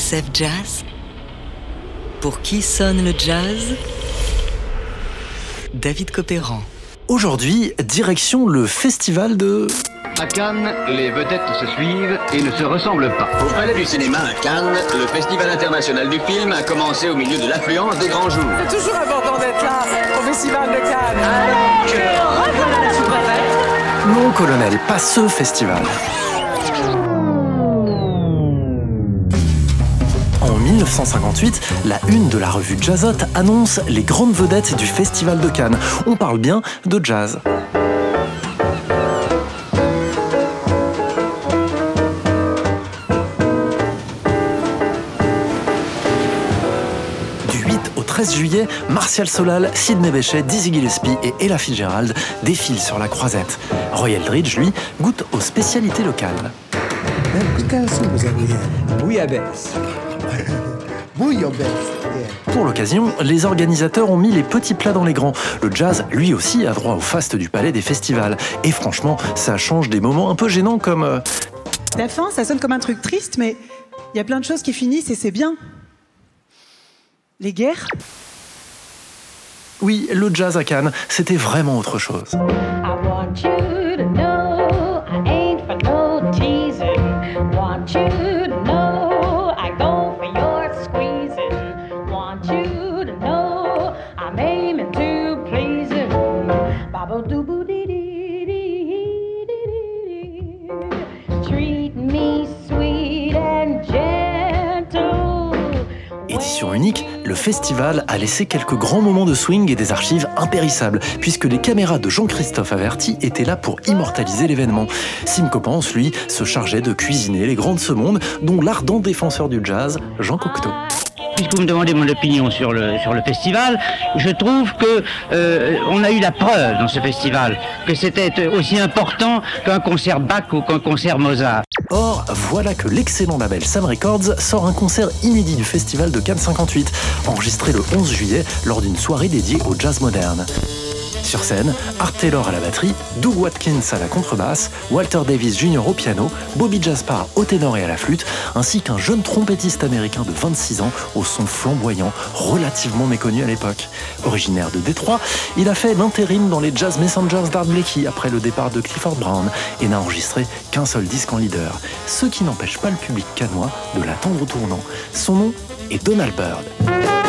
TSF Jazz Pour qui sonne le jazz? David Copéran. Aujourd'hui, direction le festival de... À Cannes, les vedettes se suivent et ne se ressemblent pas. Au Palais du Cinéma à Cannes, le Festival international du film a commencé au milieu de l'affluence des grands jours. C'est toujours important d'être là au Festival de Cannes. Alors que revoilà la sous-préfète. Non, colonel, pas ce festival. 1958, la une de la revue Jazzot annonce les grandes vedettes du Festival de Cannes. On parle bien de jazz. Du 8 au 13 juillet, Martial Solal, Sidney Bechet, Dizzy Gillespie et Ella Fitzgerald défilent sur la croisette. Roy Eldridge, lui, goûte aux spécialités locales. Bouillabaisse. Bouillabaisse. Yeah. Pour l'occasion, les organisateurs ont mis les petits plats dans les grands. Le jazz, lui aussi, a droit au faste du palais des festivals. Et franchement, ça change des moments un peu gênants comme... euh, La fin, ça sonne comme un truc triste, mais il y a plein de choses qui finissent et c'est bien. Les guerres Oui, le jazz à Cannes, c'était vraiment autre chose. I want you to know Unique, le festival a laissé quelques grands moments de swing et des archives impérissables, puisque les caméras de Jean-Christophe Averti étaient là pour immortaliser l'événement. Sim Coppens, lui, se chargeait de cuisiner les grandes semondes, dont l'ardent défenseur du jazz, Jean Cocteau. Puisque vous me demandez mon opinion sur le, sur le festival, je trouve que euh, on a eu la preuve dans ce festival que c'était aussi important qu'un concert Bach ou qu'un concert Mozart. Or, voilà que l'excellent label Sam Records sort un concert inédit du festival de Cannes 58, enregistré le 11 juillet lors d'une soirée dédiée au jazz moderne. Sur scène, Art Taylor à la batterie, Doug Watkins à la contrebasse, Walter Davis Jr. au piano, Bobby Jaspar au ténor et à la flûte, ainsi qu'un jeune trompettiste américain de 26 ans au son flamboyant, relativement méconnu à l'époque. Originaire de Détroit, il a fait l'intérim dans les Jazz Messengers d'Art Blakey après le départ de Clifford Brown et n'a enregistré qu'un seul disque en leader, ce qui n'empêche pas le public canois de l'attendre au tournant. Son nom est Donald Byrd.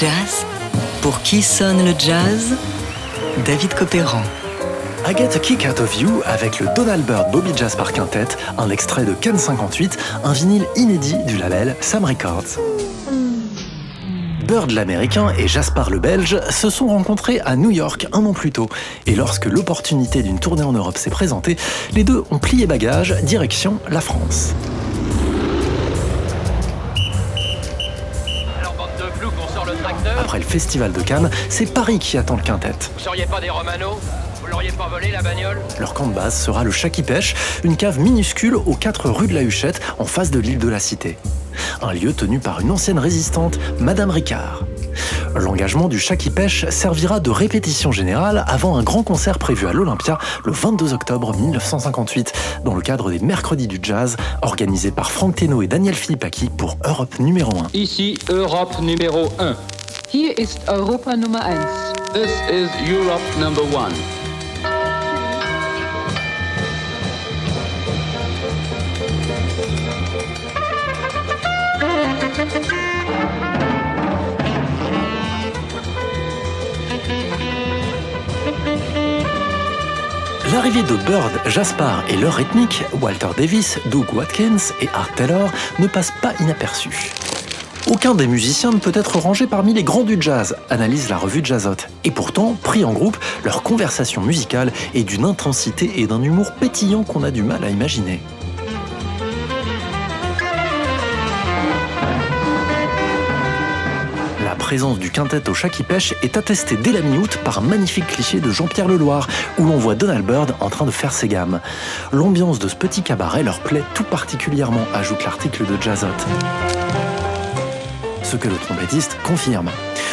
Jazz Pour qui sonne le jazz David Copéran. I Get a Kick Out of You avec le Donald Byrd Bobby Jazz Bar Quintet, un extrait de Ken 58, un vinyle inédit du label Sam Records. Bird l'américain et Jaspar le belge se sont rencontrés à New York un an plus tôt. Et lorsque l'opportunité d'une tournée en Europe s'est présentée, les deux ont plié bagages, direction la France. Sort le tracteur Après le festival de Cannes, c'est Paris qui attend le quintet. Vous seriez pas des Romano Vous l'auriez pas volé, la bagnole Leur camp de base sera le Chat qui pêche, une cave minuscule aux 4 rues de la Huchette, en face de l'île de la Cité. Un lieu tenu par une ancienne résistante, Madame Ricard. L'engagement du Chat qui pêche servira de répétition générale avant un grand concert prévu à l'Olympia le 22 octobre 1958, dans le cadre des Mercredis du Jazz, organisé par Franck Teno et Daniel Philippaki pour Europe numéro 1. Ici Europe numéro 1. Hier ist Europa Nummer 1. This is Europe number 1. L'arrivée de Bird, Jaspar et leur rythmique, Walter Davis, Doug Watkins et Art Taylor, ne passe pas inaperçu. Aucun des musiciens ne peut être rangé parmi les grands du jazz, analyse la revue Jazzote. Et pourtant, pris en groupe, leur conversation musicale est d'une intensité et d'un humour pétillant qu'on a du mal à imaginer. Présence du quintet au chat qui pêche est attestée dès la mi-août par un magnifique cliché de Jean-Pierre Leloir, où l'on voit Donald Byrd en train de faire ses gammes. L'ambiance de ce petit cabaret leur plaît tout particulièrement, ajoute l'article de Jazzote. Ce que le trompettiste confirme.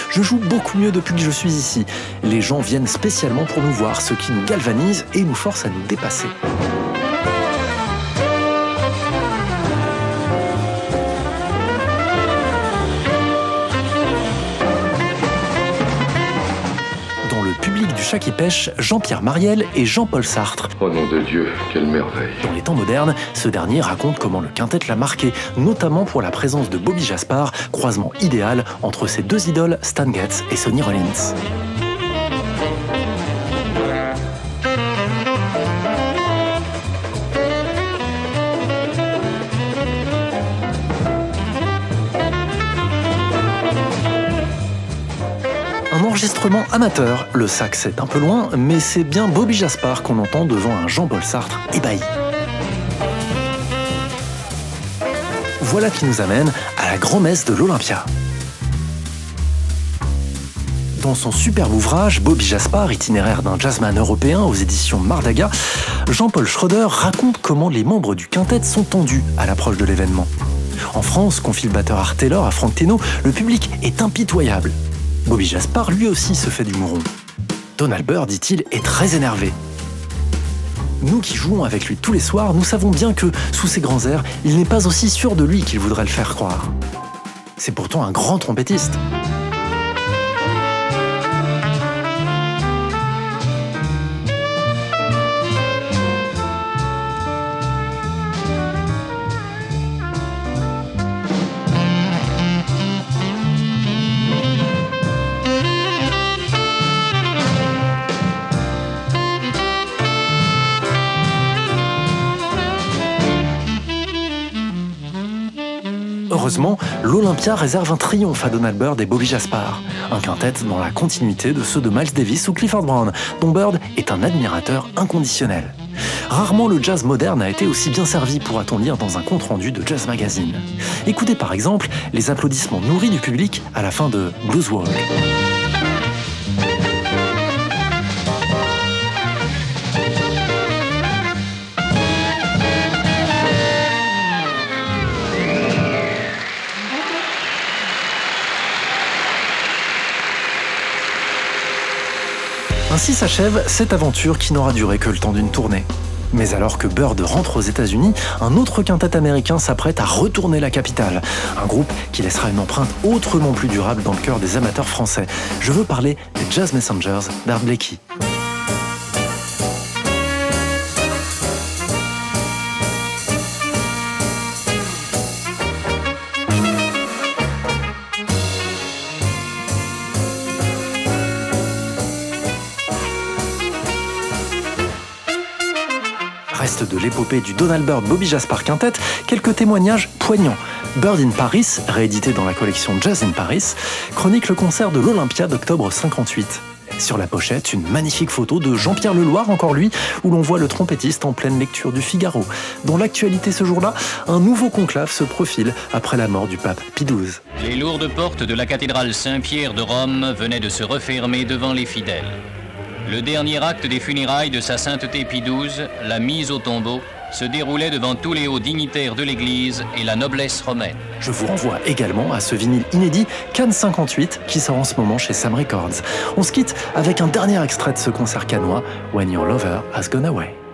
Je joue beaucoup mieux depuis que je suis ici. Les gens viennent spécialement pour nous voir, ce qui nous galvanise et nous force à nous dépasser. Chat qui pêche, Jean-Pierre Mariel et Jean-Paul Sartre. Oh nom de Dieu, quelle merveille. Dans les temps modernes, ce dernier raconte comment le quintet l'a marqué, notamment pour la présence de Bobby Jaspar, croisement idéal entre ses deux idoles Stan Getz et Sonny Rollins. Amateur, le sax est un peu loin, mais c'est bien Bobby Jaspar qu'on entend devant un Jean-Paul Sartre ébahi. Voilà qui nous amène à la grand-messe de l'Olympia. Dans son superbe ouvrage Bobby Jaspar, itinéraire d'un jazzman européen aux éditions Mardaga, Jean-Paul Schroeder raconte comment les membres du quintet sont tendus à l'approche de l'événement. En France, confie le batteur Art Taylor à Franck Teno, le public est impitoyable. Bobby Jaspar lui aussi se fait du mouron. Donald Byrd, dit-il, est très énervé. Nous qui jouons avec lui tous les soirs, nous savons bien que, sous ses grands airs, il n'est pas aussi sûr de lui qu'il voudrait le faire croire. C'est pourtant un grand trompettiste. Heureusement, l'Olympia réserve un triomphe à Donald Byrd et Bobby Jaspar, un quintet dans la continuité de ceux de Miles Davis ou Clifford Brown, dont Byrd est un admirateur inconditionnel. Rarement le jazz moderne a été aussi bien servi, pourra-t-on lire dans un compte-rendu de Jazz Magazine. Écoutez par exemple les applaudissements nourris du public à la fin de Blues World. Ainsi s'achève cette aventure qui n'aura duré que le temps d'une tournée. Mais alors que Bird rentre aux États-Unis, un autre quintet américain s'apprête à retourner la capitale. Un groupe qui laissera une empreinte autrement plus durable dans le cœur des amateurs français. Je veux parler des Jazz Messengers d'Art Blakey. L'épopée du Donald Byrd Bobby Jaspar Quintet, quelques témoignages poignants. Bird in Paris, réédité dans la collection Jazz in Paris, chronique le concert de l'Olympia d'octobre 58. Sur la pochette, une magnifique photo de Jean-Pierre Leloir, encore lui, où l'on voit le trompettiste en pleine lecture du Figaro. Dans l'actualité ce jour-là, un nouveau conclave se profile après la mort du pape Pie XII. Les lourdes portes de la cathédrale Saint-Pierre de Rome venaient de se refermer devant les fidèles. Le dernier acte des funérailles de sa sainteté Pie XII, la mise au tombeau, se déroulait devant tous les hauts dignitaires de l'Église et la noblesse romaine. Je vous renvoie également à ce vinyle inédit Cannes 58 qui sort en ce moment chez Sam Records. On se quitte avec un dernier extrait de ce concert canois, When Your Lover Has Gone Away.